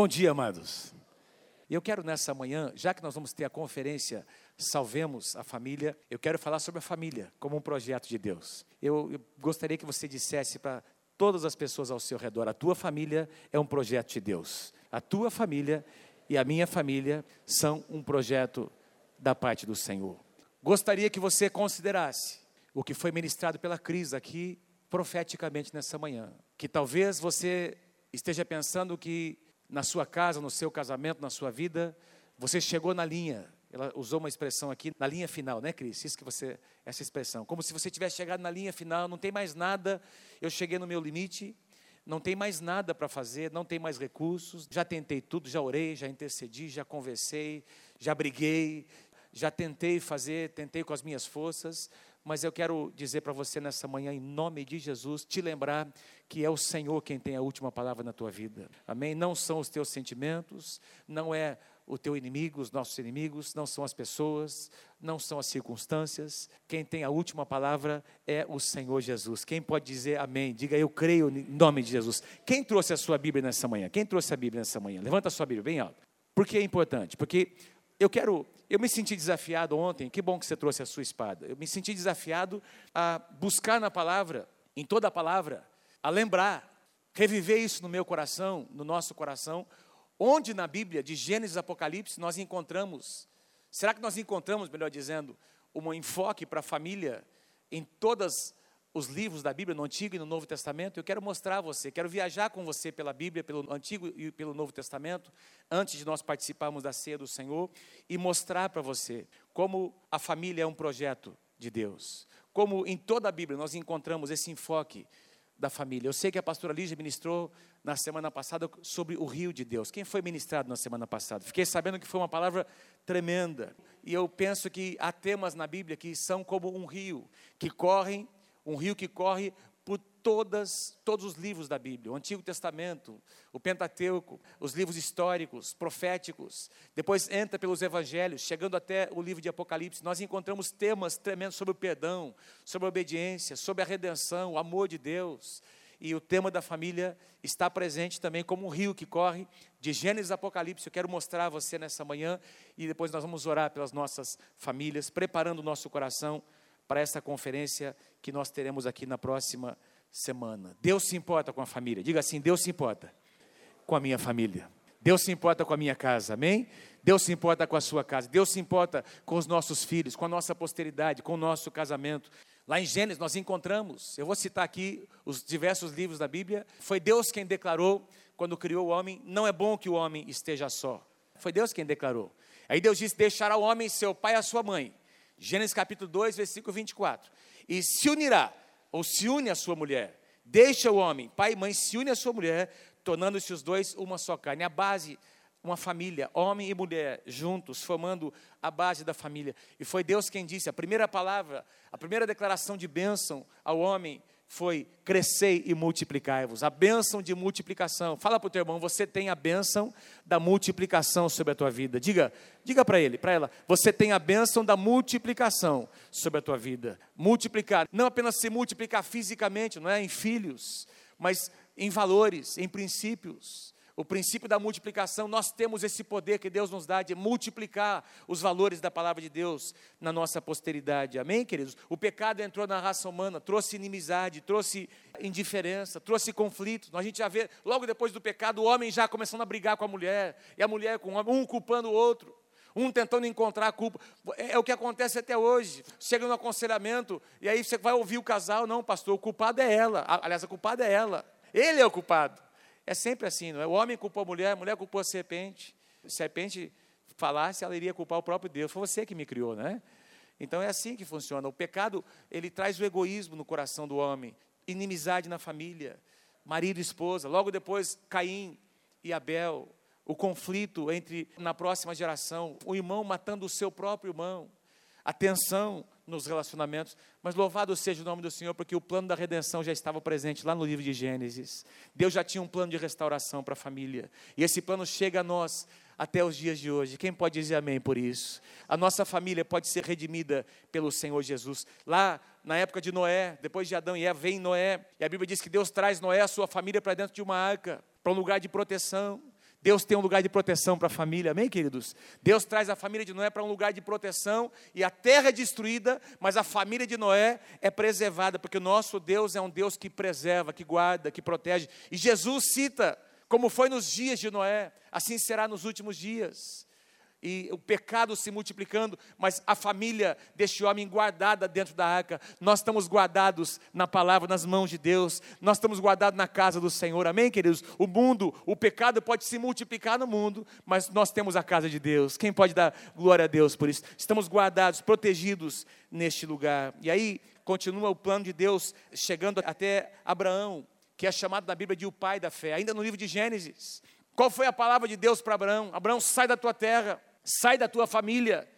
Bom dia, amados. Eu quero nessa manhã, já que nós vamos ter a conferência Salvemos a Família, eu quero falar sobre a família como um projeto de Deus. Eu, eu gostaria que você dissesse para todas as pessoas ao seu redor: a tua família é um projeto de Deus. A tua família e a minha família são um projeto da parte do Senhor. Gostaria que você considerasse o que foi ministrado pela Cris aqui profeticamente nessa manhã. Que talvez você esteja pensando que na sua casa, no seu casamento, na sua vida, você chegou na linha. Ela usou uma expressão aqui, na linha final, né, Cris? Isso que você, essa expressão. Como se você tivesse chegado na linha final, não tem mais nada, eu cheguei no meu limite, não tem mais nada para fazer, não tem mais recursos, já tentei tudo, já orei, já intercedi, já conversei, já briguei, já tentei fazer, tentei com as minhas forças, mas eu quero dizer para você nessa manhã, em nome de Jesus, te lembrar que é o Senhor quem tem a última palavra na tua vida. Amém? Não são os teus sentimentos, não é o teu inimigo, os nossos inimigos, não são as pessoas, não são as circunstâncias. Quem tem a última palavra é o Senhor Jesus. Quem pode dizer amém? Diga eu creio em nome de Jesus. Quem trouxe a sua Bíblia nessa manhã? Quem trouxe a Bíblia nessa manhã? Levanta a sua Bíblia bem alto. Por que é importante? Porque eu quero, eu me senti desafiado ontem, que bom que você trouxe a sua espada. Eu me senti desafiado a buscar na palavra, em toda a palavra, a lembrar, reviver isso no meu coração, no nosso coração, onde na Bíblia, de Gênesis e Apocalipse, nós encontramos, será que nós encontramos, melhor dizendo, um enfoque para a família em todas os livros da Bíblia, no Antigo e no Novo Testamento, eu quero mostrar a você, quero viajar com você pela Bíblia, pelo Antigo e pelo Novo Testamento, antes de nós participarmos da ceia do Senhor, e mostrar para você como a família é um projeto de Deus. Como em toda a Bíblia nós encontramos esse enfoque da família. Eu sei que a pastora Lígia ministrou na semana passada sobre o rio de Deus. Quem foi ministrado na semana passada? Fiquei sabendo que foi uma palavra tremenda. E eu penso que há temas na Bíblia que são como um rio, que correm um rio que corre todas, todos os livros da Bíblia, o Antigo Testamento, o Pentateuco, os livros históricos, proféticos, depois entra pelos evangelhos, chegando até o livro de Apocalipse, nós encontramos temas tremendos sobre o perdão, sobre a obediência, sobre a redenção, o amor de Deus. E o tema da família está presente também como um rio que corre de Gênesis a Apocalipse. Eu quero mostrar a você nessa manhã e depois nós vamos orar pelas nossas famílias, preparando o nosso coração para essa conferência que nós teremos aqui na próxima semana. Deus se importa com a família. Diga assim: Deus se importa com a minha família. Deus se importa com a minha casa, amém? Deus se importa com a sua casa. Deus se importa com os nossos filhos, com a nossa posteridade, com o nosso casamento. Lá em Gênesis nós encontramos, eu vou citar aqui os diversos livros da Bíblia. Foi Deus quem declarou, quando criou o homem, não é bom que o homem esteja só. Foi Deus quem declarou. Aí Deus disse: deixará o homem seu pai e a sua mãe, Gênesis capítulo 2, versículo 24. E se unirá, ou se une a sua mulher. Deixa o homem, pai e mãe, se une a sua mulher, tornando-se os dois uma só carne. A base, uma família, homem e mulher, juntos, formando a base da família. E foi Deus quem disse, a primeira palavra, a primeira declaração de bênção ao homem foi crescei e multiplicai-vos. A bênção de multiplicação. Fala para o teu irmão, você tem a bênção da multiplicação sobre a tua vida. Diga, diga para ele, para ela, você tem a bênção da multiplicação sobre a tua vida. Multiplicar, não apenas se multiplicar fisicamente, não é em filhos, mas em valores, em princípios o princípio da multiplicação, nós temos esse poder que Deus nos dá de multiplicar os valores da palavra de Deus na nossa posteridade. Amém, queridos? O pecado entrou na raça humana, trouxe inimizade, trouxe indiferença, trouxe conflito. A gente já vê, logo depois do pecado, o homem já começando a brigar com a mulher, e a mulher com o homem, um culpando o outro. Um tentando encontrar a culpa. É, é o que acontece até hoje. Chega no aconselhamento, e aí você vai ouvir o casal, não, pastor, o culpado é ela. Aliás, a culpada é ela. Ele é o culpado. É sempre assim, não é? O homem culpou a mulher, a mulher culpou a serpente. Se a serpente falasse, ela iria culpar o próprio Deus. Foi você que me criou, não é? Então é assim que funciona. O pecado, ele traz o egoísmo no coração do homem, inimizade na família, marido e esposa. Logo depois, Caim e Abel, o conflito entre na próxima geração, o irmão matando o seu próprio irmão, a tensão nos relacionamentos, mas louvado seja o nome do Senhor, porque o plano da redenção já estava presente lá no livro de Gênesis. Deus já tinha um plano de restauração para a família, e esse plano chega a nós até os dias de hoje. Quem pode dizer amém por isso? A nossa família pode ser redimida pelo Senhor Jesus. Lá na época de Noé, depois de Adão e Eva, vem Noé, e a Bíblia diz que Deus traz Noé, a sua família, para dentro de uma arca, para um lugar de proteção. Deus tem um lugar de proteção para a família, amém, queridos? Deus traz a família de Noé para um lugar de proteção e a terra é destruída, mas a família de Noé é preservada, porque o nosso Deus é um Deus que preserva, que guarda, que protege. E Jesus cita, como foi nos dias de Noé, assim será nos últimos dias e o pecado se multiplicando, mas a família deste homem guardada dentro da arca. Nós estamos guardados na palavra, nas mãos de Deus. Nós estamos guardados na casa do Senhor. Amém, queridos? O mundo, o pecado pode se multiplicar no mundo, mas nós temos a casa de Deus. Quem pode dar glória a Deus por isso? Estamos guardados, protegidos neste lugar. E aí continua o plano de Deus chegando até Abraão, que é chamado na Bíblia de o pai da fé. Ainda no livro de Gênesis, qual foi a palavra de Deus para Abraão? Abraão, sai da tua terra Sai da tua família,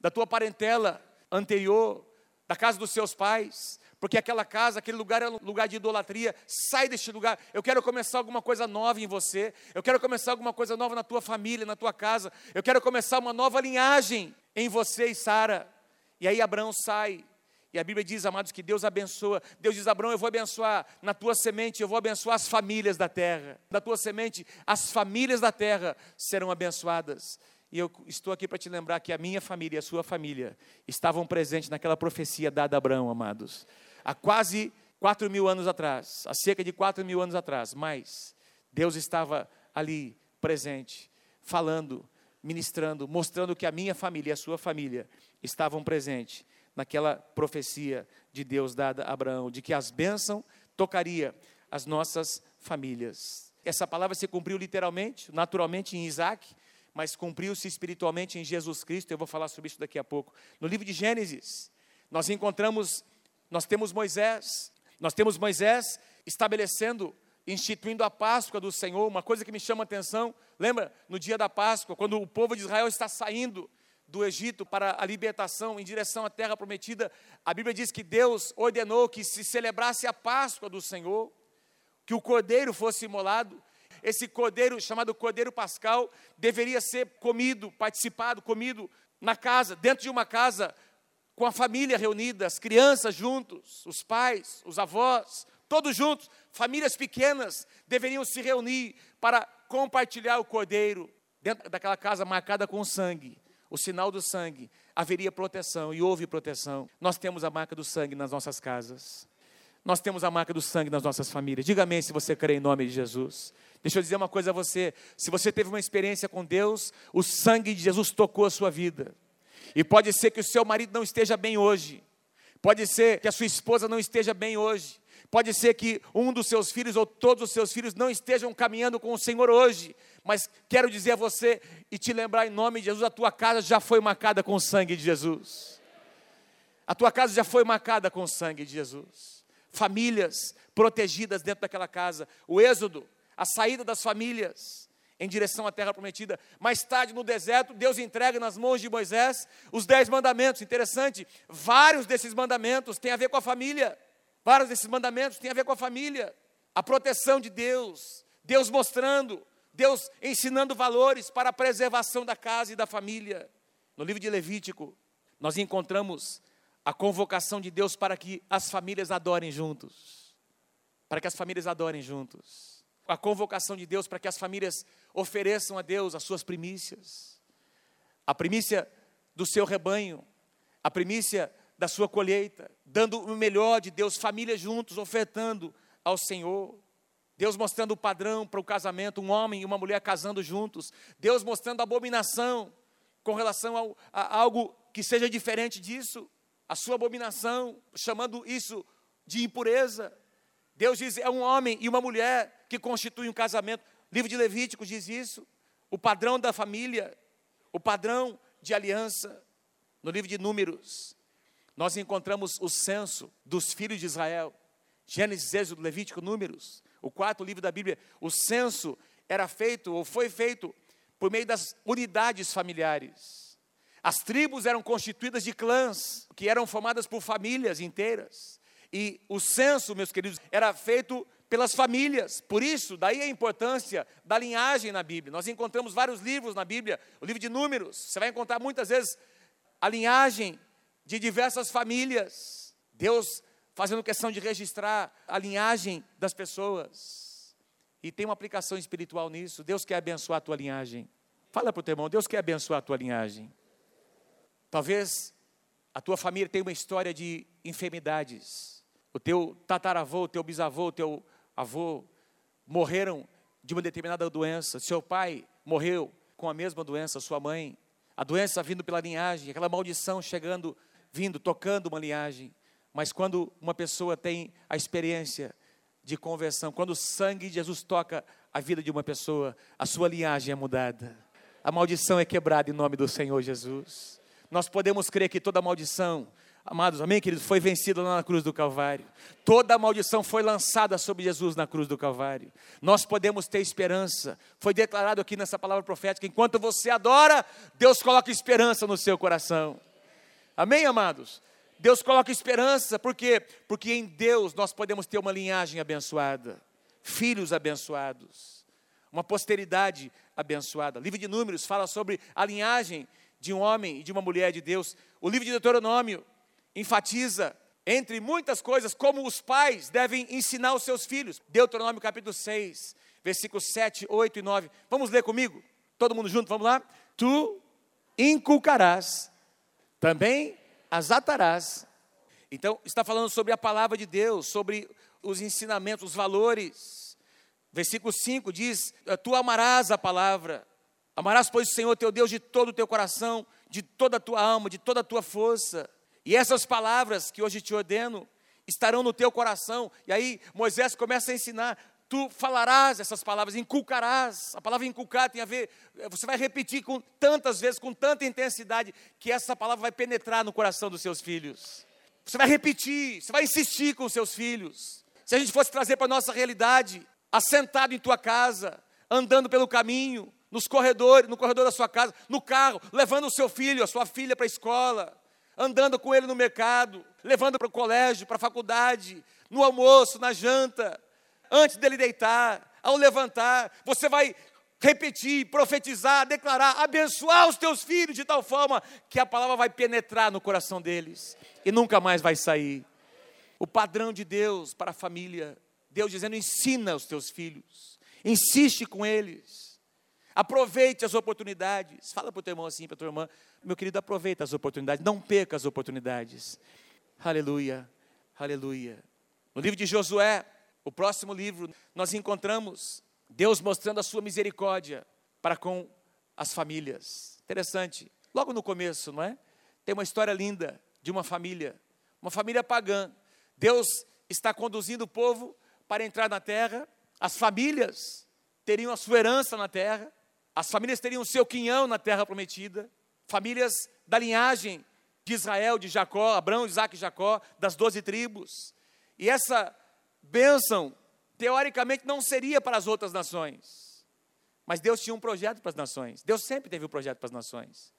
da tua parentela anterior, da casa dos seus pais, porque aquela casa, aquele lugar é um lugar de idolatria. Sai deste lugar. Eu quero começar alguma coisa nova em você. Eu quero começar alguma coisa nova na tua família, na tua casa. Eu quero começar uma nova linhagem em você e Sara. E aí Abraão sai. E a Bíblia diz, amados, que Deus abençoa. Deus diz: Abraão, eu vou abençoar na tua semente, eu vou abençoar as famílias da terra. Da tua semente, as famílias da terra serão abençoadas. E eu estou aqui para te lembrar que a minha família e a sua família estavam presentes naquela profecia dada a Abraão, amados. Há quase quatro mil anos atrás, há cerca de quatro mil anos atrás, mas Deus estava ali presente, falando, ministrando, mostrando que a minha família e a sua família estavam presentes naquela profecia de Deus dada a Abraão, de que as bênçãos tocaria as nossas famílias. Essa palavra se cumpriu literalmente, naturalmente em Isaac, mas cumpriu-se espiritualmente em Jesus Cristo. Eu vou falar sobre isso daqui a pouco. No livro de Gênesis, nós encontramos, nós temos Moisés, nós temos Moisés estabelecendo, instituindo a Páscoa do Senhor, uma coisa que me chama a atenção. Lembra, no dia da Páscoa, quando o povo de Israel está saindo do Egito para a libertação em direção à terra prometida, a Bíblia diz que Deus ordenou que se celebrasse a Páscoa do Senhor, que o cordeiro fosse imolado, esse cordeiro, chamado cordeiro pascal, deveria ser comido, participado, comido na casa, dentro de uma casa, com a família reunida, as crianças juntos, os pais, os avós, todos juntos, famílias pequenas deveriam se reunir para compartilhar o cordeiro dentro daquela casa marcada com sangue, o sinal do sangue. Haveria proteção e houve proteção. Nós temos a marca do sangue nas nossas casas. Nós temos a marca do sangue nas nossas famílias. Diga amém se você crê em nome de Jesus. Deixa eu dizer uma coisa a você: se você teve uma experiência com Deus, o sangue de Jesus tocou a sua vida. E pode ser que o seu marido não esteja bem hoje, pode ser que a sua esposa não esteja bem hoje, pode ser que um dos seus filhos ou todos os seus filhos não estejam caminhando com o Senhor hoje, mas quero dizer a você e te lembrar em nome de Jesus: a tua casa já foi marcada com o sangue de Jesus. A tua casa já foi marcada com o sangue de Jesus. Famílias protegidas dentro daquela casa. O Êxodo a saída das famílias em direção à terra prometida. Mais tarde, no deserto, Deus entrega nas mãos de Moisés os dez mandamentos. Interessante, vários desses mandamentos têm a ver com a família. Vários desses mandamentos têm a ver com a família. A proteção de Deus, Deus mostrando, Deus ensinando valores para a preservação da casa e da família. No livro de Levítico, nós encontramos a convocação de Deus para que as famílias adorem juntos. Para que as famílias adorem juntos a convocação de Deus para que as famílias ofereçam a Deus as suas primícias, a primícia do seu rebanho, a primícia da sua colheita, dando o melhor de Deus, famílias juntos ofertando ao Senhor. Deus mostrando o padrão para o casamento, um homem e uma mulher casando juntos. Deus mostrando a abominação com relação ao, a algo que seja diferente disso, a sua abominação, chamando isso de impureza. Deus diz: é um homem e uma mulher que constitui um casamento. O livro de Levítico diz isso. O padrão da família, o padrão de aliança. No livro de Números, nós encontramos o censo dos filhos de Israel. Gênesis, Êxodo, Levítico, Números. O quarto livro da Bíblia. O censo era feito, ou foi feito, por meio das unidades familiares. As tribos eram constituídas de clãs, que eram formadas por famílias inteiras. E o censo, meus queridos, era feito pelas famílias. Por isso, daí a importância da linhagem na Bíblia. Nós encontramos vários livros na Bíblia, o livro de Números. Você vai encontrar muitas vezes a linhagem de diversas famílias. Deus fazendo questão de registrar a linhagem das pessoas. E tem uma aplicação espiritual nisso. Deus quer abençoar a tua linhagem. Fala para o teu irmão, Deus quer abençoar a tua linhagem. Talvez a tua família tenha uma história de enfermidades. O teu tataravô, o teu bisavô, o teu avô morreram de uma determinada doença. Seu pai morreu com a mesma doença, sua mãe. A doença vindo pela linhagem, aquela maldição chegando, vindo, tocando uma linhagem. Mas quando uma pessoa tem a experiência de conversão, quando o sangue de Jesus toca a vida de uma pessoa, a sua linhagem é mudada. A maldição é quebrada em nome do Senhor Jesus. Nós podemos crer que toda maldição, amados, amém, queridos, foi vencida lá na cruz do Calvário. Toda a maldição foi lançada sobre Jesus na cruz do Calvário. Nós podemos ter esperança. Foi declarado aqui nessa palavra profética: enquanto você adora, Deus coloca esperança no seu coração. Amém, amados? Deus coloca esperança, por quê? Porque em Deus nós podemos ter uma linhagem abençoada, filhos abençoados, uma posteridade abençoada. O livro de Números fala sobre a linhagem de um homem e de uma mulher de Deus. O livro de Deuteronômio enfatiza, entre muitas coisas, como os pais devem ensinar os seus filhos. Deuteronômio capítulo 6, versículos 7, 8 e 9. Vamos ler comigo? Todo mundo junto, vamos lá? Tu inculcarás também as atarás. Então, está falando sobre a palavra de Deus, sobre os ensinamentos, os valores. Versículo 5 diz: Tu amarás a palavra, amarás, pois, o Senhor teu Deus de todo o teu coração, de toda a tua alma, de toda a tua força. E essas palavras que hoje te ordeno estarão no teu coração. E aí Moisés começa a ensinar: tu falarás essas palavras, inculcarás. A palavra inculcar tem a ver, você vai repetir com tantas vezes, com tanta intensidade, que essa palavra vai penetrar no coração dos seus filhos. Você vai repetir, você vai insistir com os seus filhos. Se a gente fosse trazer para a nossa realidade, assentado em tua casa, andando pelo caminho, nos corredores, no corredor da sua casa, no carro, levando o seu filho, a sua filha para a escola, andando com ele no mercado, levando para o colégio, para a faculdade, no almoço, na janta, antes dele deitar, ao levantar, você vai repetir, profetizar, declarar, abençoar os teus filhos de tal forma que a palavra vai penetrar no coração deles e nunca mais vai sair. O padrão de Deus para a família, Deus dizendo: ensina os teus filhos, insiste com eles, aproveite as oportunidades. Fala para o teu irmão assim, para a tua irmã, meu querido, aproveita as oportunidades, não perca as oportunidades. Aleluia, aleluia. No livro de Josué, o próximo livro, nós encontramos Deus mostrando a sua misericórdia para com as famílias. Interessante. Logo no começo, não é? Tem uma história linda de uma família, uma família pagã. Deus está conduzindo o povo para entrar na terra. As famílias teriam a sua herança na terra. As famílias teriam seu quinhão na terra prometida. Famílias da linhagem de Israel, de Jacó, Abraão, Isaac e Jacó, das doze tribos. E essa bênção, teoricamente, não seria para as outras nações. Mas Deus tinha um projeto para as nações. Deus sempre teve um projeto para as nações.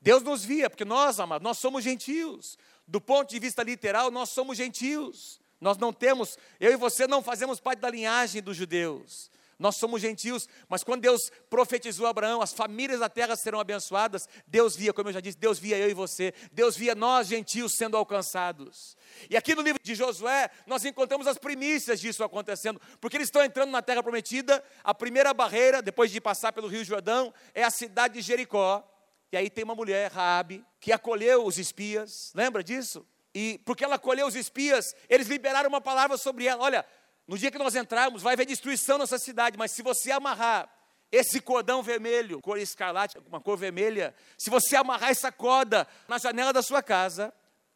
Deus nos via, porque nós, amados, nós somos gentios. Do ponto de vista literal, nós somos gentios. Nós não temos, eu e você não fazemos parte da linhagem dos judeus. Nós somos gentios, mas quando Deus profetizou a Abraão, as famílias da terra serão abençoadas, Deus via, como eu já disse, Deus via eu e você, Deus via nós gentios sendo alcançados. E aqui no livro de Josué, nós encontramos as primícias disso acontecendo, porque eles estão entrando na terra prometida, a primeira barreira, depois de passar pelo Rio Jordão, é a cidade de Jericó. E aí tem uma mulher, Raabe, que acolheu os espias, lembra disso? E porque ela acolheu os espias, eles liberaram uma palavra sobre ela. Olha, no dia que nós entrarmos, vai haver destruição nessa cidade, mas se você amarrar esse cordão vermelho, cor escarlate, uma cor vermelha, se você amarrar essa corda na janela da sua casa,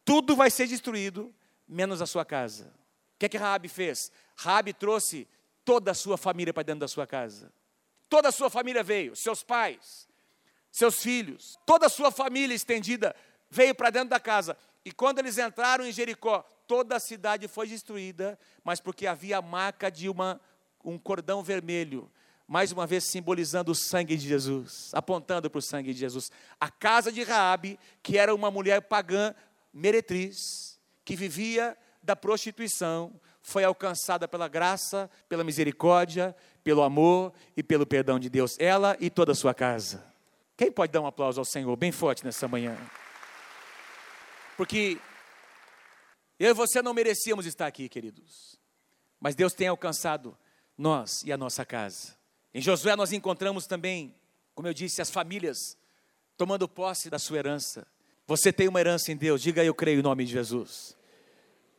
tudo vai ser destruído, menos a sua casa. O que é que Raabe fez? Raabe trouxe toda a sua família para dentro da sua casa. Toda a sua família veio, seus pais, seus filhos, toda a sua família estendida veio para dentro da casa. E quando eles entraram em Jericó, toda a cidade foi destruída, mas porque havia a marca de uma, um cordão vermelho, mais uma vez simbolizando o sangue de Jesus, apontando para o sangue de Jesus. A casa de Raabe, que era uma mulher pagã, meretriz, que vivia da prostituição, foi alcançada pela graça, pela misericórdia, pelo amor e pelo perdão de Deus, ela e toda a sua casa. Quem pode dar um aplauso ao Senhor bem forte nessa manhã? Porque eu e você não merecíamos estar aqui, queridos. Mas Deus tem alcançado nós e a nossa casa. Em Josué nós encontramos também, como eu disse, as famílias tomando posse da sua herança. Você tem uma herança em Deus, diga eu creio em nome de Jesus.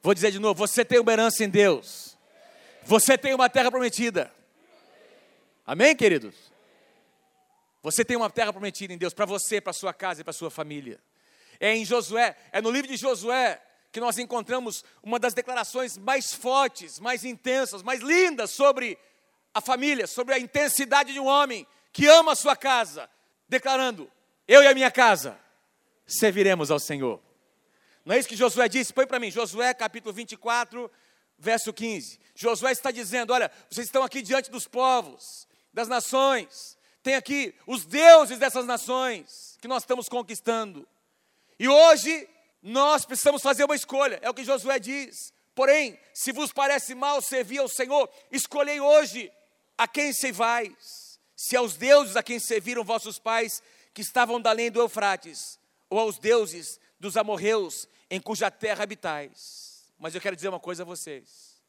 Vou dizer de novo: você tem uma herança em Deus, você tem uma terra prometida. Amém, queridos? Você tem uma terra prometida em Deus para você, para sua casa e para sua família. É em Josué, é no livro de Josué que nós encontramos uma das declarações mais fortes, mais intensas, mais lindas sobre a família, sobre a intensidade de um homem que ama a sua casa, declarando: Eu e a minha casa serviremos ao Senhor. Não é isso que Josué disse? Põe para mim, Josué capítulo 24, verso 15. Josué está dizendo: Olha, vocês estão aqui diante dos povos, das nações, tem aqui os deuses dessas nações que nós estamos conquistando. E hoje nós precisamos fazer uma escolha, é o que Josué diz. Porém, se vos parece mal servir ao Senhor, escolhei hoje a quem servais, se aos deuses a quem serviram vossos pais, que estavam da além do Eufrates, ou aos deuses dos amorreus, em cuja terra habitais. Mas eu quero dizer uma coisa a vocês: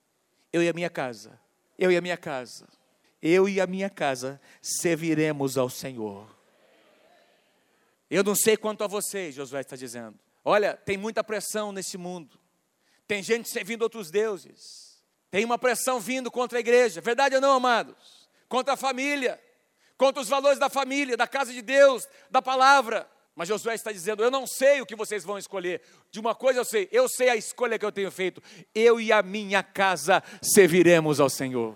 eu e a minha casa, eu e a minha casa, eu e a minha casa serviremos ao Senhor. Eu não sei quanto a vocês, Josué está dizendo. Olha, tem muita pressão nesse mundo. Tem gente servindo outros deuses. Tem uma pressão vindo contra a igreja. Verdade ou não, amados? Contra a família. Contra os valores da família, da casa de Deus, da palavra. Mas Josué está dizendo: Eu não sei o que vocês vão escolher. De uma coisa eu sei, eu sei a escolha que eu tenho feito. Eu e a minha casa serviremos ao Senhor.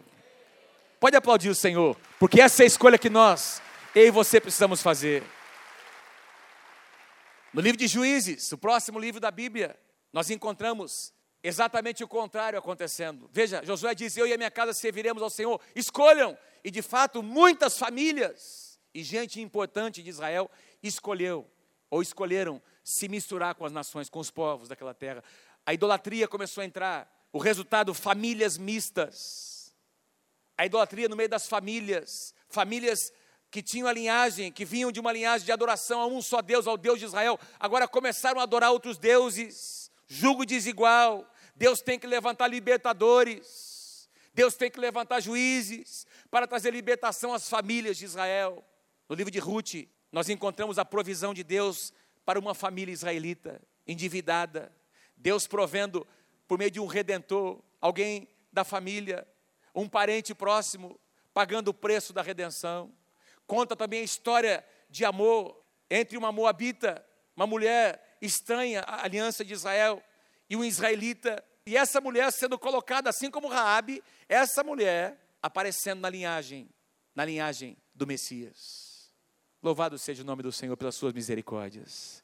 Pode aplaudir o Senhor, porque essa é a escolha que nós, eu e você, precisamos fazer. No livro de Juízes, o próximo livro da Bíblia, nós encontramos exatamente o contrário acontecendo. Veja, Josué diz: Eu e a minha casa serviremos ao Senhor. Escolham. E de fato, muitas famílias e gente importante de Israel escolheu ou escolheram se misturar com as nações, com os povos daquela terra. A idolatria começou a entrar. O resultado, famílias mistas. A idolatria no meio das famílias, famílias que tinham a linhagem, que vinham de uma linhagem de adoração a um só Deus, ao Deus de Israel, agora começaram a adorar outros deuses, julgo desigual. Deus tem que levantar libertadores, Deus tem que levantar juízes para trazer libertação às famílias de Israel. No livro de Ruth, nós encontramos a provisão de Deus para uma família israelita endividada, Deus provendo por meio de um redentor, alguém da família, um parente próximo, pagando o preço da redenção. Conta também a história de amor entre uma moabita, uma mulher estranha à aliança de Israel, e um israelita. E essa mulher sendo colocada, assim como Raabe, essa mulher aparecendo na linhagem, na linhagem do Messias. Louvado seja o nome do Senhor pelas suas misericórdias,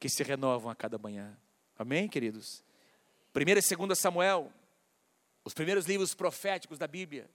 que se renovam a cada manhã. Amém, queridos? 1 e 2 Samuel, os primeiros livros proféticos da Bíblia,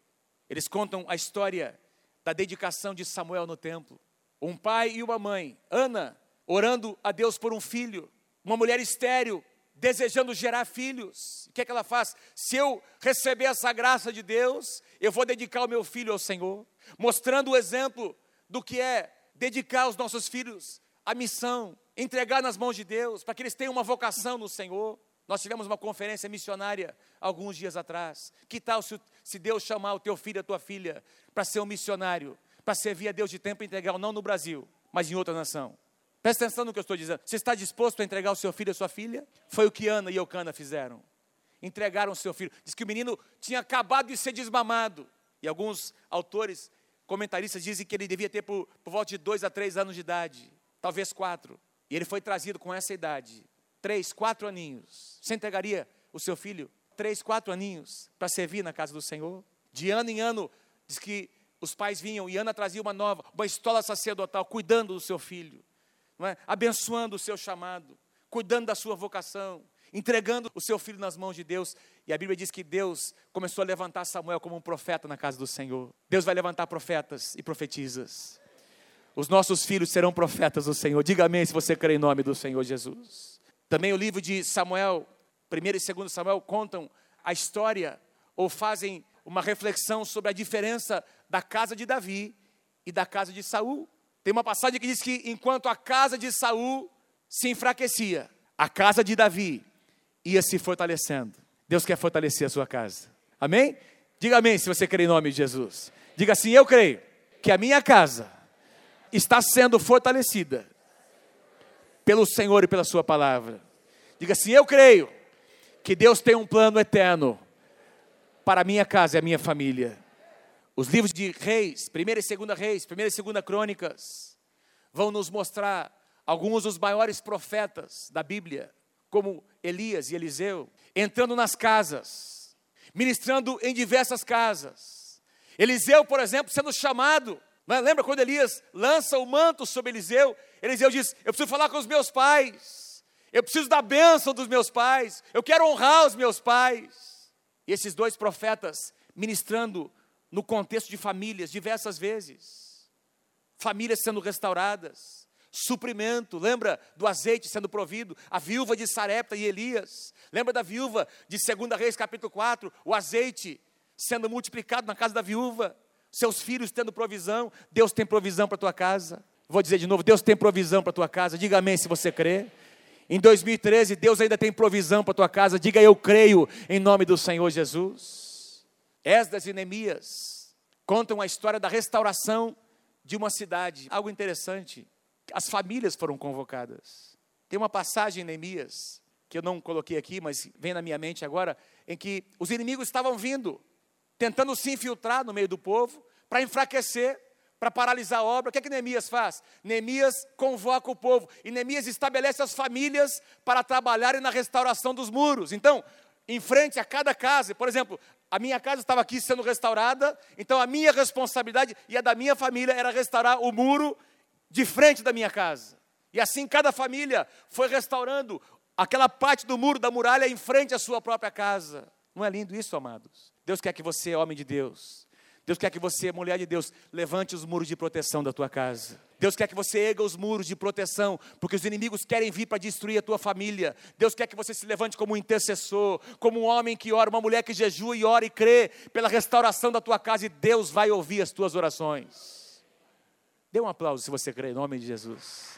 eles contam a história da dedicação de Samuel no templo. Um pai e uma mãe, Ana, orando a Deus por um filho, uma mulher estéril, desejando gerar filhos. O que é que ela faz? Se eu receber essa graça de Deus, eu vou dedicar o meu filho ao Senhor, mostrando o exemplo do que é dedicar os nossos filhos à missão, entregar nas mãos de Deus, para que eles tenham uma vocação no Senhor. Nós tivemos uma conferência missionária alguns dias atrás. Que tal se, se Deus chamar o teu filho, a tua filha, para ser um missionário, para servir a Deus de tempo integral, não no Brasil, mas em outra nação? Presta atenção no que eu estou dizendo. Você está disposto a entregar o seu filho, a sua filha? Foi o que Ana e Eucana fizeram. Entregaram o seu filho. Diz que o menino tinha acabado de ser desmamado. E alguns autores, comentaristas, dizem que ele devia ter por, por volta de dois a três anos de idade, talvez quatro. E ele foi trazido com essa idade três, quatro aninhos, você entregaria o seu filho três, quatro aninhos para servir na casa do Senhor? De ano em ano, diz que os pais vinham e Ana trazia uma nova, uma estola sacerdotal, cuidando do seu filho, é? abençoando o seu chamado, cuidando da sua vocação, entregando o seu filho nas mãos de Deus. E a Bíblia diz que Deus começou a levantar Samuel como um profeta na casa do Senhor. Deus vai levantar profetas e profetizas. Os nossos filhos serão profetas do Senhor. Diga amém se você crê em nome do Senhor Jesus. Também o livro de Samuel, 1 e 2 Samuel, contam a história ou fazem uma reflexão sobre a diferença da casa de Davi e da casa de Saul. Tem uma passagem que diz que enquanto a casa de Saul se enfraquecia, a casa de Davi ia se fortalecendo. Deus quer fortalecer a sua casa. Amém? Diga amém se você crê em nome de Jesus. Diga assim: Eu creio que a minha casa está sendo fortalecida pelo Senhor e pela Sua palavra. Diga assim: Eu creio que Deus tem um plano eterno para a minha casa e a minha família. Os livros de Reis, primeira e segunda Reis, primeira e segunda Crônicas, vão nos mostrar alguns dos maiores profetas da Bíblia, como Elias e Eliseu, entrando nas casas, ministrando em diversas casas. Eliseu, por exemplo, sendo chamado. Né? Lembra quando Elias lança o manto sobre Eliseu? Eliseu diz: Eu preciso falar com os meus pais, eu preciso da bênção dos meus pais, eu quero honrar os meus pais. E esses dois profetas ministrando no contexto de famílias diversas vezes. Famílias sendo restauradas, suprimento, lembra do azeite sendo provido, a viúva de Sarepta e Elias, lembra da viúva de 2 Reis capítulo 4, o azeite sendo multiplicado na casa da viúva, seus filhos tendo provisão, Deus tem provisão para a tua casa. Vou dizer de novo, Deus tem provisão para a tua casa, diga amém se você crê. Em 2013, Deus ainda tem provisão para a tua casa, diga eu creio em nome do Senhor Jesus. Esdras e Neemias contam a história da restauração de uma cidade. Algo interessante, as famílias foram convocadas. Tem uma passagem em Neemias, que eu não coloquei aqui, mas vem na minha mente agora, em que os inimigos estavam vindo, tentando se infiltrar no meio do povo, para enfraquecer, para paralisar a obra. O que é que Neemias faz? Neemias convoca o povo, e Neemias estabelece as famílias para trabalharem na restauração dos muros. Então, em frente a cada casa, por exemplo, a minha casa estava aqui sendo restaurada, então a minha responsabilidade e a da minha família era restaurar o muro de frente da minha casa. E assim cada família foi restaurando aquela parte do muro da muralha em frente à sua própria casa. Não é lindo isso, amados? Deus quer que você, homem de Deus, Deus quer que você, mulher de Deus, levante os muros de proteção da tua casa. Deus quer que você erga os muros de proteção, porque os inimigos querem vir para destruir a tua família. Deus quer que você se levante como um intercessor, como um homem que ora, uma mulher que jejua e ora e crê pela restauração da tua casa, e Deus vai ouvir as tuas orações. Dê um aplauso se você crê em nome de Jesus.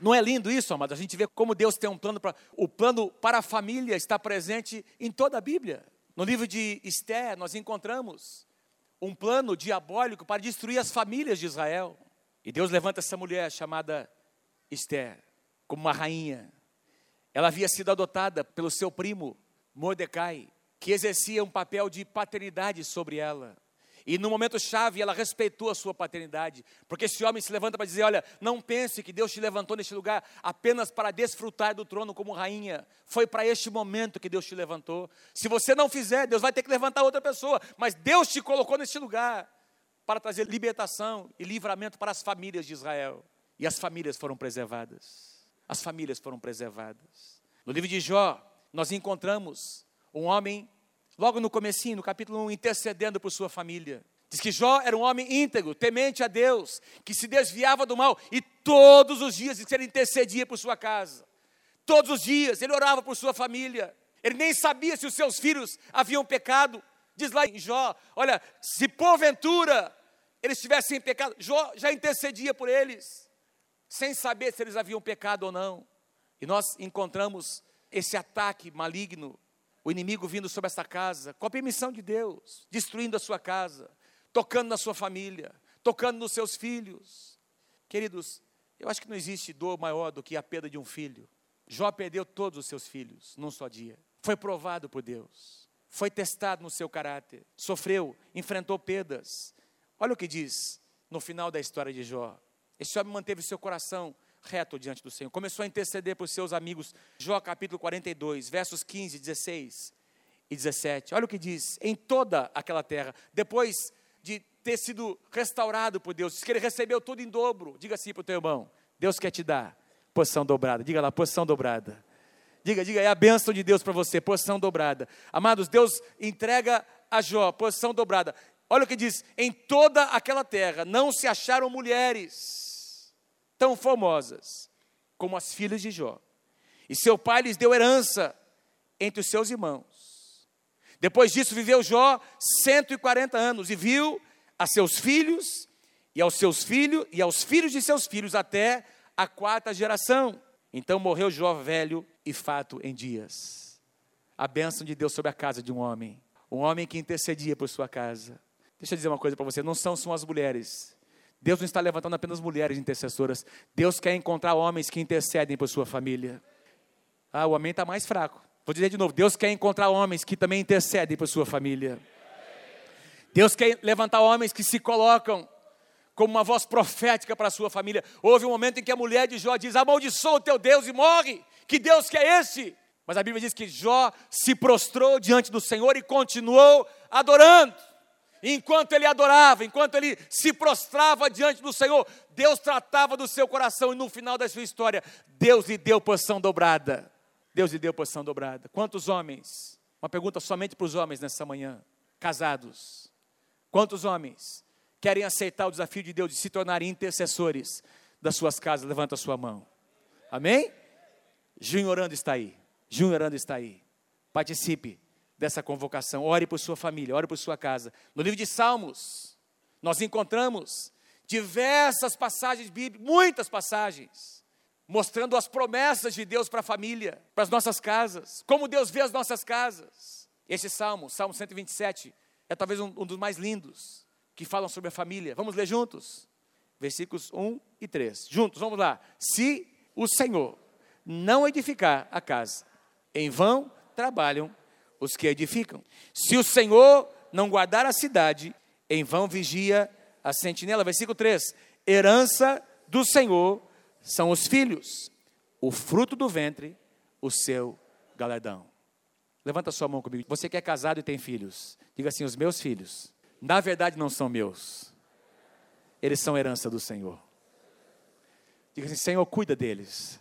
Não é lindo isso, amado? A gente vê como Deus tem um plano para. O plano para a família está presente em toda a Bíblia. No livro de Esté, nós encontramos um plano diabólico para destruir as famílias de Israel. E Deus levanta essa mulher chamada Esté como uma rainha. Ela havia sido adotada pelo seu primo Mordecai, que exercia um papel de paternidade sobre ela. E no momento chave ela respeitou a sua paternidade, porque esse homem se levanta para dizer: Olha, não pense que Deus te levantou neste lugar apenas para desfrutar do trono como rainha. Foi para este momento que Deus te levantou. Se você não fizer, Deus vai ter que levantar outra pessoa, mas Deus te colocou neste lugar para trazer libertação e livramento para as famílias de Israel. E as famílias foram preservadas. As famílias foram preservadas. No livro de Jó, nós encontramos um homem logo no comecinho, no capítulo 1, intercedendo por sua família. Diz que Jó era um homem íntegro, temente a Deus, que se desviava do mal e todos os dias ele intercedia por sua casa. Todos os dias ele orava por sua família. Ele nem sabia se os seus filhos haviam pecado. Diz lá em Jó: Olha, se porventura eles estivessem em pecado, Jó já intercedia por eles, sem saber se eles haviam pecado ou não. E nós encontramos esse ataque maligno o inimigo vindo sobre essa casa, com a permissão de Deus, destruindo a sua casa, tocando na sua família, tocando nos seus filhos. Queridos, eu acho que não existe dor maior do que a perda de um filho. Jó perdeu todos os seus filhos num só dia. Foi provado por Deus. Foi testado no seu caráter. Sofreu, enfrentou perdas. Olha o que diz no final da história de Jó. Esse homem manteve seu coração reto diante do Senhor. Começou a interceder por seus amigos. Jó capítulo 42, versos 15, 16 e 17. Olha o que diz: em toda aquela terra, depois de ter sido restaurado por Deus, que ele recebeu tudo em dobro. Diga assim para o teu irmão: Deus quer te dar posição dobrada. Diga lá, posição dobrada. Diga, diga, é a bênção de Deus para você, posição dobrada. Amados, Deus entrega a Jó, posição dobrada. Olha o que diz: em toda aquela terra não se acharam mulheres tão formosas como as filhas de Jó. E seu pai lhes deu herança entre os seus irmãos. Depois disso viveu Jó 140 anos e viu a seus filhos e aos seus filhos e aos filhos de seus filhos até a quarta geração. Então morreu Jó velho e fato em dias. a bênção de Deus sobre a casa de um homem. Um homem que intercedia por sua casa. Deixa eu dizer uma coisa para você: não são só as mulheres. Deus não está levantando apenas mulheres intercessoras. Deus quer encontrar homens que intercedem por sua família. Ah, o homem está mais fraco. Vou dizer de novo: Deus quer encontrar homens que também intercedem por sua família. Deus quer levantar homens que se colocam como uma voz profética para a sua família. Houve um momento em que a mulher de Jó diz: Amaldiçoa o teu Deus e morre. Que Deus que é esse? Mas a Bíblia diz que Jó se prostrou diante do Senhor e continuou adorando. Enquanto ele adorava, enquanto ele se prostrava diante do Senhor, Deus tratava do seu coração e no final da sua história, Deus lhe deu porção dobrada. Deus lhe deu porção dobrada. Quantos homens? Uma pergunta somente para os homens nessa manhã, casados. Quantos homens querem aceitar o desafio de Deus de se tornarem intercessores das suas casas? Levanta a sua mão. Amém? Junho orando está aí. Junho orando está aí. Participe dessa convocação. Ore por sua família, ore por sua casa. No livro de Salmos, nós encontramos diversas passagens bíblicas, muitas passagens, mostrando as promessas de Deus para a família, para as nossas casas, como Deus vê as nossas casas. Esse salmo, Salmo 127, é talvez um, um dos mais lindos que falam sobre a família. Vamos ler juntos? Versículos 1 e 3. Juntos, vamos lá. Se o Senhor não edificar a casa, em vão trabalham os que edificam. Se o Senhor não guardar a cidade, em vão vigia a sentinela. Versículo 3: Herança do Senhor são os filhos, o fruto do ventre, o seu galardão. Levanta sua mão comigo. Você que é casado e tem filhos, diga assim: os meus filhos, na verdade não são meus, eles são herança do Senhor. Diga assim: Senhor, cuida deles,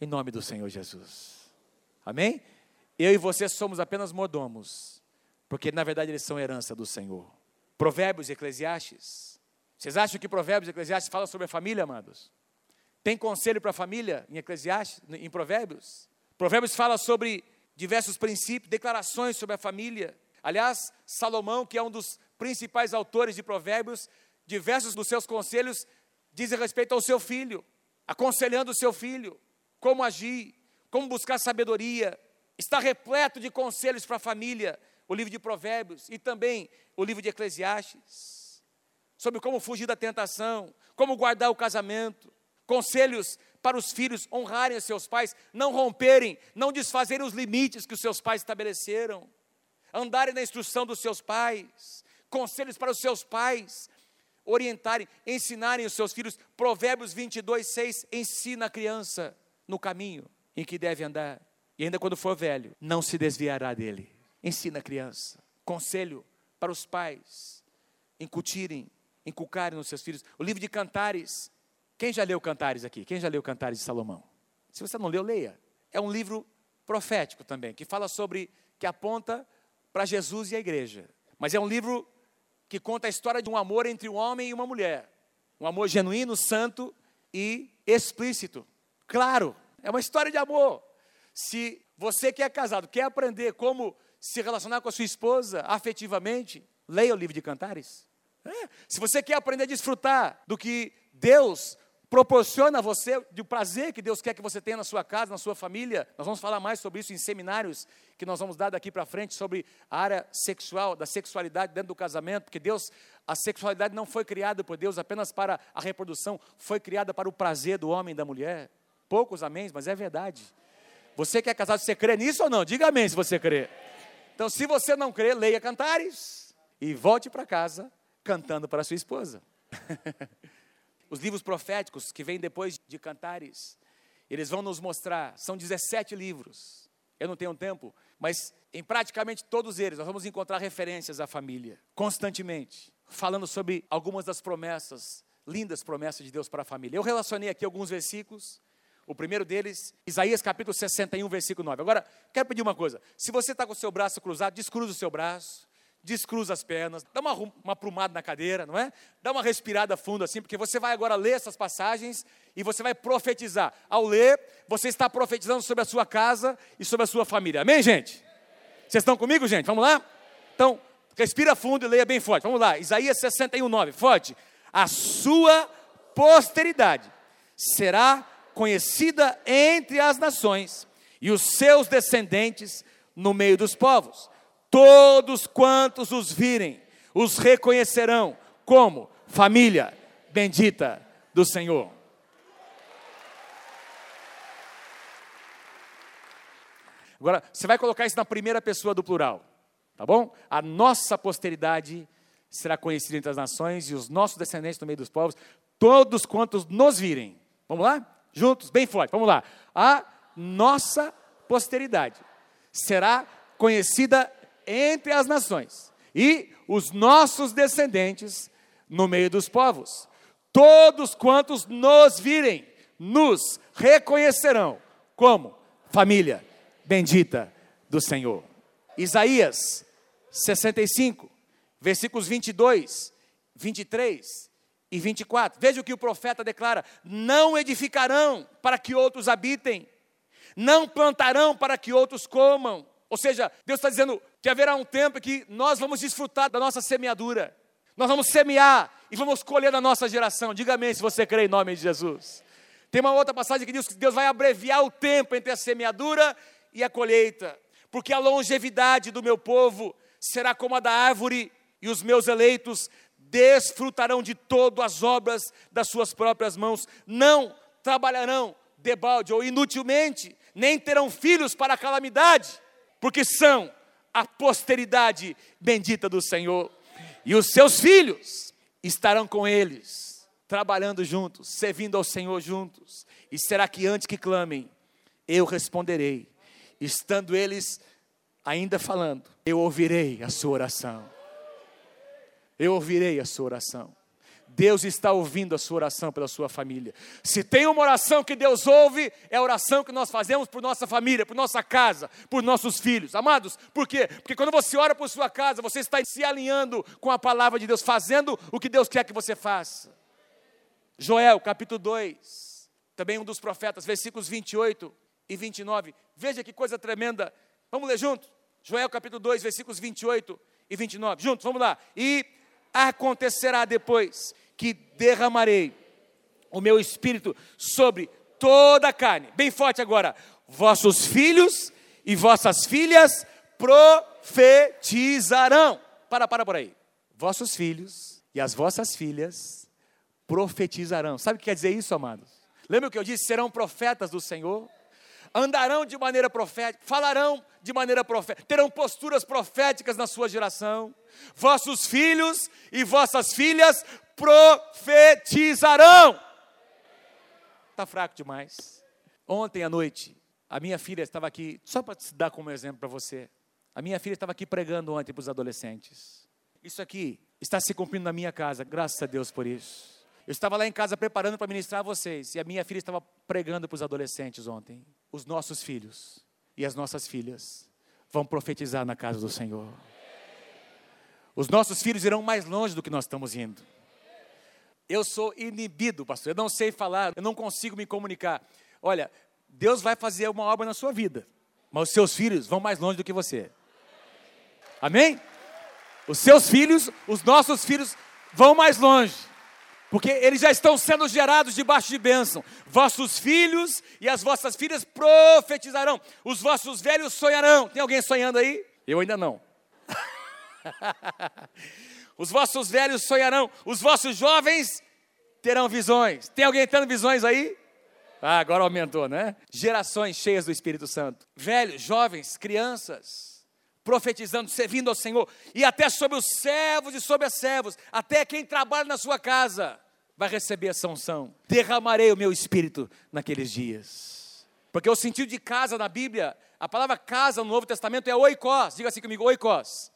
em nome do Senhor Jesus. Amém? Eu e você somos apenas mordomos, porque na verdade eles são herança do Senhor. Provérbios e Eclesiastes. Vocês acham que Provérbios e Eclesiastes falam sobre a família, amados? Tem conselho para a família em Eclesiastes, em Provérbios? Provérbios fala sobre diversos princípios, declarações sobre a família. Aliás, Salomão, que é um dos principais autores de Provérbios, diversos dos seus conselhos dizem respeito ao seu filho, aconselhando o seu filho, como agir, como buscar sabedoria, Está repleto de conselhos para a família, o livro de Provérbios e também o livro de Eclesiastes, sobre como fugir da tentação, como guardar o casamento, conselhos para os filhos honrarem os seus pais, não romperem, não desfazerem os limites que os seus pais estabeleceram, andarem na instrução dos seus pais, conselhos para os seus pais, orientarem, ensinarem os seus filhos. Provérbios 22, 6 ensina a criança no caminho em que deve andar e ainda quando for velho, não se desviará dele. Ensina a criança. Conselho para os pais incutirem, inculcarem nos seus filhos. O livro de Cantares. Quem já leu Cantares aqui? Quem já leu Cantares de Salomão? Se você não leu, leia. É um livro profético também, que fala sobre, que aponta para Jesus e a igreja. Mas é um livro que conta a história de um amor entre um homem e uma mulher. Um amor genuíno, santo e explícito. Claro, é uma história de amor. Se você que é casado quer aprender como se relacionar com a sua esposa afetivamente, leia o livro de Cantares. É. Se você quer aprender a desfrutar do que Deus proporciona a você, do prazer que Deus quer que você tenha na sua casa, na sua família, nós vamos falar mais sobre isso em seminários que nós vamos dar daqui para frente sobre a área sexual, da sexualidade dentro do casamento, porque Deus, a sexualidade não foi criada por Deus apenas para a reprodução, foi criada para o prazer do homem e da mulher. Poucos améns, mas é verdade. Você que é casado, você crê nisso ou não? Diga amém se você crê. Então, se você não crê, leia Cantares e volte para casa cantando para sua esposa. Os livros proféticos que vêm depois de Cantares, eles vão nos mostrar, são 17 livros. Eu não tenho tempo, mas em praticamente todos eles nós vamos encontrar referências à família, constantemente, falando sobre algumas das promessas, lindas promessas de Deus para a família. Eu relacionei aqui alguns versículos o primeiro deles, Isaías capítulo 61, versículo 9. Agora, quero pedir uma coisa. Se você está com o seu braço cruzado, descruza o seu braço, descruza as pernas, dá uma, uma aprumada na cadeira, não é? Dá uma respirada fundo assim, porque você vai agora ler essas passagens e você vai profetizar. Ao ler, você está profetizando sobre a sua casa e sobre a sua família. Amém, gente? Vocês estão comigo, gente? Vamos lá? Então, respira fundo e leia bem forte. Vamos lá. Isaías 61, 9. Forte. A sua posteridade será conhecida entre as nações, e os seus descendentes no meio dos povos. Todos quantos os virem, os reconhecerão como família bendita do Senhor. Agora, você vai colocar isso na primeira pessoa do plural, tá bom? A nossa posteridade será conhecida entre as nações e os nossos descendentes no meio dos povos, todos quantos nos virem. Vamos lá? Juntos, bem forte, vamos lá. A nossa posteridade será conhecida entre as nações e os nossos descendentes no meio dos povos. Todos quantos nos virem, nos reconhecerão como família bendita do Senhor. Isaías 65, versículos 22, 23 e 24. Veja o que o profeta declara: Não edificarão para que outros habitem, não plantarão para que outros comam. Ou seja, Deus está dizendo que haverá um tempo que nós vamos desfrutar da nossa semeadura, nós vamos semear e vamos colher da nossa geração. Diga amém se você crê em nome de Jesus. Tem uma outra passagem que diz que Deus vai abreviar o tempo entre a semeadura e a colheita, porque a longevidade do meu povo será como a da árvore, e os meus eleitos desfrutarão de todas as obras das suas próprias mãos, não trabalharão debalde ou inutilmente, nem terão filhos para a calamidade, porque são a posteridade bendita do Senhor, e os seus filhos estarão com eles, trabalhando juntos, servindo ao Senhor juntos, e será que antes que clamem, eu responderei, estando eles ainda falando, eu ouvirei a sua oração. Eu ouvirei a sua oração. Deus está ouvindo a sua oração pela sua família. Se tem uma oração que Deus ouve, é a oração que nós fazemos por nossa família, por nossa casa, por nossos filhos. Amados, por quê? Porque quando você ora por sua casa, você está se alinhando com a palavra de Deus, fazendo o que Deus quer que você faça. Joel, capítulo 2, também um dos profetas, versículos 28 e 29. Veja que coisa tremenda. Vamos ler junto? Joel capítulo 2, versículos 28 e 29. Juntos, vamos lá. E acontecerá depois que derramarei o meu espírito sobre toda a carne. Bem forte agora. Vossos filhos e vossas filhas profetizarão. Para, para por aí. Vossos filhos e as vossas filhas profetizarão. Sabe o que quer dizer isso, amados? Lembra o que eu disse? Serão profetas do Senhor andarão de maneira profética, falarão de maneira profética, terão posturas proféticas na sua geração. Vossos filhos e vossas filhas profetizarão. Está fraco demais. Ontem à noite, a minha filha estava aqui, só para te dar como exemplo para você. A minha filha estava aqui pregando ontem para os adolescentes. Isso aqui está se cumprindo na minha casa, graças a Deus por isso. Eu estava lá em casa preparando para ministrar a vocês, e a minha filha estava pregando para os adolescentes ontem. Os nossos filhos e as nossas filhas vão profetizar na casa do Senhor. Os nossos filhos irão mais longe do que nós estamos indo. Eu sou inibido, pastor. Eu não sei falar, eu não consigo me comunicar. Olha, Deus vai fazer uma obra na sua vida, mas os seus filhos vão mais longe do que você. Amém? Os seus filhos, os nossos filhos vão mais longe. Porque eles já estão sendo gerados debaixo de bênção. Vossos filhos e as vossas filhas profetizarão. Os vossos velhos sonharão. Tem alguém sonhando aí? Eu ainda não. Os vossos velhos sonharão. Os vossos jovens terão visões. Tem alguém tendo visões aí? Ah, agora aumentou, né? Gerações cheias do Espírito Santo. Velhos, jovens, crianças, profetizando, servindo ao Senhor, e até sobre os servos e sobre as servos, até quem trabalha na sua casa vai receber essa unção. Derramarei o meu espírito naqueles dias. Porque o sentido de casa na Bíblia, a palavra casa no Novo Testamento é oikos, diga assim comigo, oikos.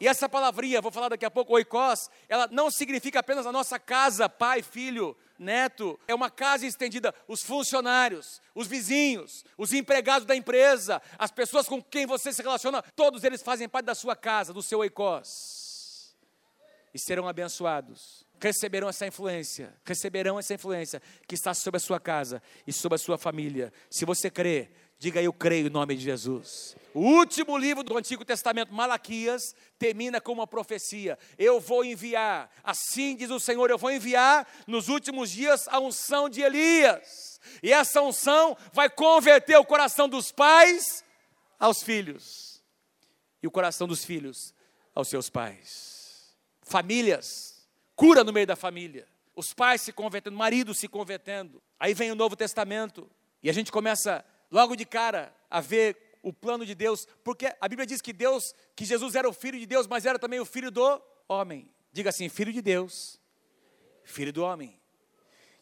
E essa palavrinha, vou falar daqui a pouco, oikos, ela não significa apenas a nossa casa, pai, filho, neto. É uma casa estendida, os funcionários, os vizinhos, os empregados da empresa, as pessoas com quem você se relaciona, todos eles fazem parte da sua casa, do seu oikos. E serão abençoados receberão essa influência, receberão essa influência que está sobre a sua casa e sobre a sua família. Se você crê, Diga eu creio em nome de Jesus. O último livro do Antigo Testamento, Malaquias, termina com uma profecia: Eu vou enviar, assim diz o Senhor, eu vou enviar nos últimos dias a unção de Elias. E essa unção vai converter o coração dos pais aos filhos, e o coração dos filhos aos seus pais. Famílias, cura no meio da família. Os pais se convertendo, maridos se convertendo. Aí vem o Novo Testamento, e a gente começa logo de cara a ver o plano de Deus, porque a Bíblia diz que Deus, que Jesus era o filho de Deus, mas era também o filho do homem. Diga assim, filho de Deus, filho do homem.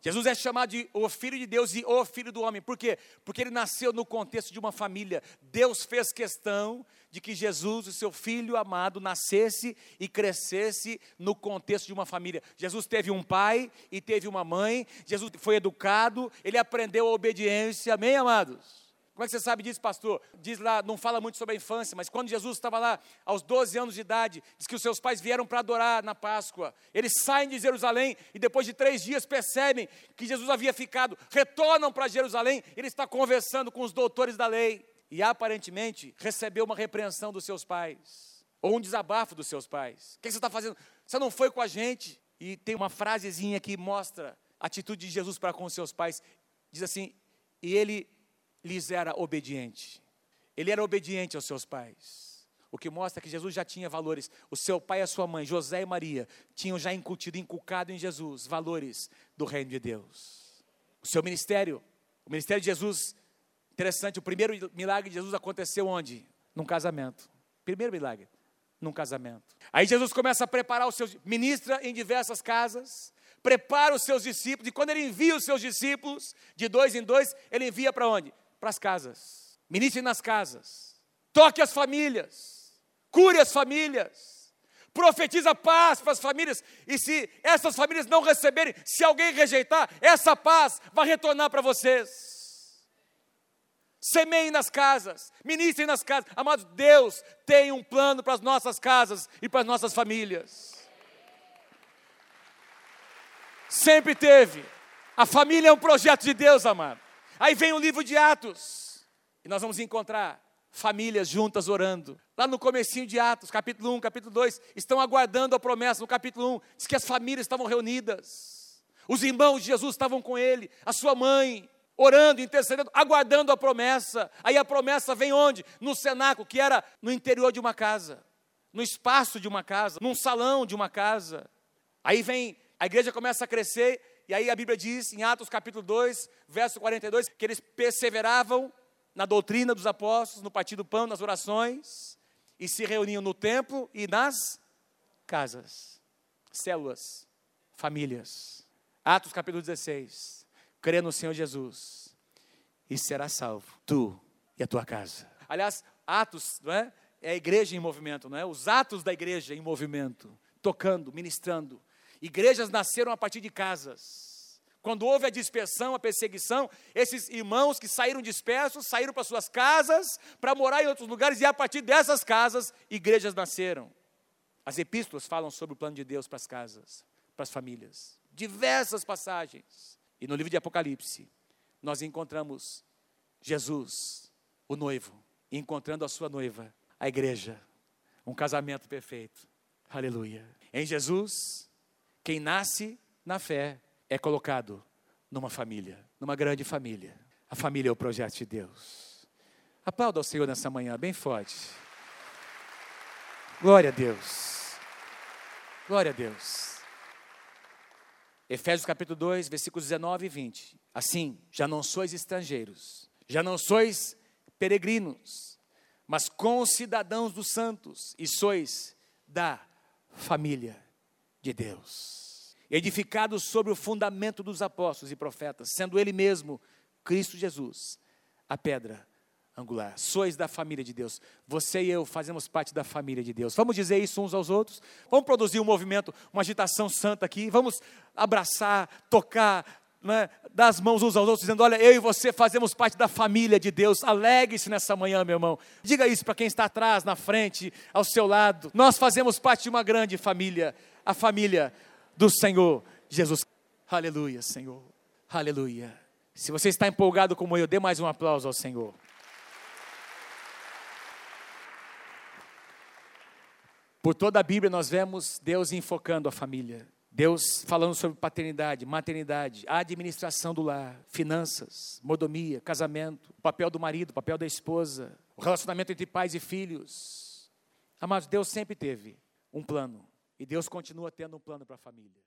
Jesus é chamado de o filho de Deus e o filho do homem. Por quê? Porque ele nasceu no contexto de uma família. Deus fez questão de que Jesus, o seu filho amado, nascesse e crescesse no contexto de uma família. Jesus teve um pai e teve uma mãe. Jesus foi educado, ele aprendeu a obediência. Amém, amados? Como é que você sabe disso, pastor? Diz lá, não fala muito sobre a infância, mas quando Jesus estava lá, aos 12 anos de idade, diz que os seus pais vieram para adorar na Páscoa. Eles saem de Jerusalém e depois de três dias percebem que Jesus havia ficado, retornam para Jerusalém, ele está conversando com os doutores da lei e aparentemente recebeu uma repreensão dos seus pais, ou um desabafo dos seus pais. O que você está fazendo? Você não foi com a gente? E tem uma frasezinha que mostra a atitude de Jesus para com os seus pais. Diz assim: e ele lhes era obediente. Ele era obediente aos seus pais. O que mostra que Jesus já tinha valores. O seu pai e a sua mãe, José e Maria, tinham já incutido, inculcado em Jesus valores do reino de Deus. O seu ministério, o ministério de Jesus, interessante, o primeiro milagre de Jesus aconteceu onde? Num casamento. Primeiro milagre, num casamento. Aí Jesus começa a preparar os seus, ministra em diversas casas, prepara os seus discípulos, e quando ele envia os seus discípulos, de dois em dois, ele envia para onde? Para as casas, ministre nas casas, toque as famílias, cure as famílias, profetiza paz para as famílias, e se essas famílias não receberem, se alguém rejeitar, essa paz vai retornar para vocês. Semeiem nas casas, ministrem nas casas. Amados, Deus tem um plano para as nossas casas e para as nossas famílias. Sempre teve. A família é um projeto de Deus, amado. Aí vem o livro de Atos, e nós vamos encontrar famílias juntas orando. Lá no comecinho de Atos, capítulo 1, capítulo 2, estão aguardando a promessa. No capítulo 1, diz que as famílias estavam reunidas. Os irmãos de Jesus estavam com ele, a sua mãe, orando, intercedendo, aguardando a promessa. Aí a promessa vem onde? No cenáculo, que era no interior de uma casa, no espaço de uma casa, num salão de uma casa. Aí vem, a igreja começa a crescer e aí a Bíblia diz, em Atos capítulo 2, verso 42, que eles perseveravam na doutrina dos apóstolos, no partir do pão, nas orações, e se reuniam no templo e nas casas, células, famílias. Atos capítulo 16. Crê no Senhor Jesus e será salvo, tu e a tua casa. Aliás, Atos, não é? É a igreja em movimento, não é? Os atos da igreja em movimento, tocando, ministrando, Igrejas nasceram a partir de casas. Quando houve a dispersão, a perseguição, esses irmãos que saíram dispersos saíram para suas casas para morar em outros lugares e a partir dessas casas, igrejas nasceram. As epístolas falam sobre o plano de Deus para as casas, para as famílias. Diversas passagens. E no livro de Apocalipse, nós encontramos Jesus, o noivo, encontrando a sua noiva, a igreja. Um casamento perfeito. Aleluia. Em Jesus, quem nasce na fé é colocado numa família, numa grande família. A família é o projeto de Deus. Aplauda ao Senhor nessa manhã, bem forte. Glória a Deus. Glória a Deus. Efésios capítulo 2, versículos 19 e 20. Assim, já não sois estrangeiros, já não sois peregrinos, mas concidadãos dos santos, e sois da família de Deus. Edificado sobre o fundamento dos apóstolos e profetas, sendo Ele mesmo, Cristo Jesus, a pedra angular. Sois da família de Deus. Você e eu fazemos parte da família de Deus. Vamos dizer isso uns aos outros? Vamos produzir um movimento, uma agitação santa aqui? Vamos abraçar, tocar, né, dar as mãos uns aos outros, dizendo: Olha, eu e você fazemos parte da família de Deus. Alegre-se nessa manhã, meu irmão. Diga isso para quem está atrás, na frente, ao seu lado. Nós fazemos parte de uma grande família a família do Senhor Jesus. Aleluia, Senhor. Aleluia. Se você está empolgado como eu, dê mais um aplauso ao Senhor. Por toda a Bíblia nós vemos Deus enfocando a família. Deus falando sobre paternidade, maternidade, administração do lar, finanças, mordomia, casamento, o papel do marido, o papel da esposa, o relacionamento entre pais e filhos. Amados, Deus sempre teve um plano e Deus continua tendo um plano para a família.